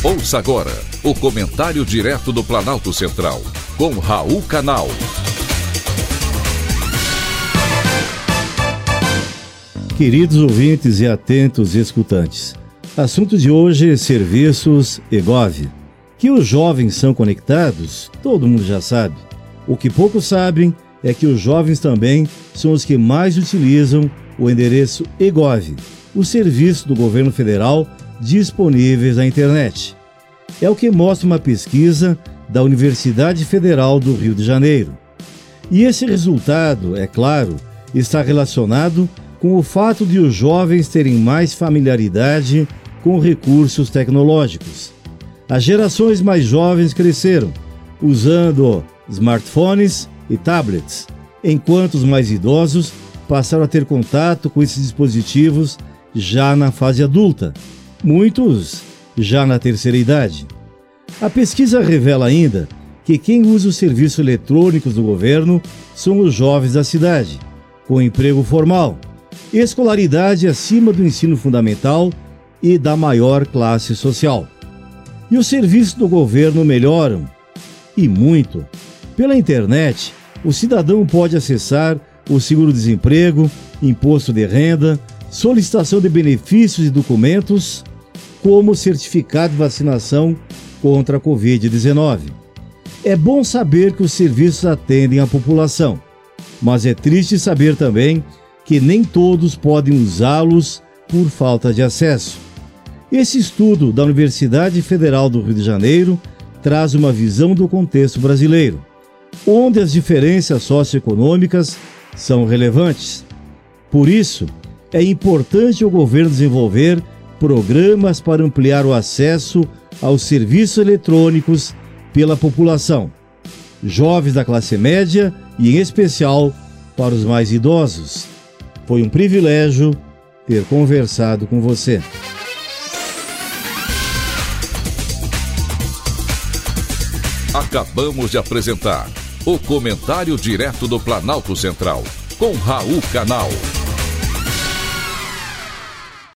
Ouça agora o comentário direto do Planalto Central, com Raul Canal. Queridos ouvintes e atentos escutantes, assunto de hoje: serviços EGOV. Que os jovens são conectados, todo mundo já sabe. O que poucos sabem é que os jovens também são os que mais utilizam o endereço EGOV, o serviço do governo federal disponíveis na internet. É o que mostra uma pesquisa da Universidade Federal do Rio de Janeiro. E esse resultado, é claro, está relacionado com o fato de os jovens terem mais familiaridade com recursos tecnológicos. As gerações mais jovens cresceram usando smartphones e tablets, enquanto os mais idosos passaram a ter contato com esses dispositivos já na fase adulta, muitos já na terceira idade. A pesquisa revela ainda que quem usa os serviços eletrônicos do governo são os jovens da cidade, com emprego formal, escolaridade acima do ensino fundamental e da maior classe social. E os serviços do governo melhoram, e muito. Pela internet, o cidadão pode acessar o seguro-desemprego, imposto de renda, solicitação de benefícios e documentos, como certificado de vacinação contra a Covid-19. É bom saber que os serviços atendem a população, mas é triste saber também que nem todos podem usá-los por falta de acesso. Esse estudo da Universidade Federal do Rio de Janeiro traz uma visão do contexto brasileiro, onde as diferenças socioeconômicas são relevantes. Por isso, é importante o governo desenvolver programas para ampliar o acesso aos serviços eletrônicos pela população, jovens da classe média e, em especial, para os mais idosos. Foi um privilégio ter conversado com você. Acabamos de apresentar o Comentário Direto do Planalto Central, com Raul Canal.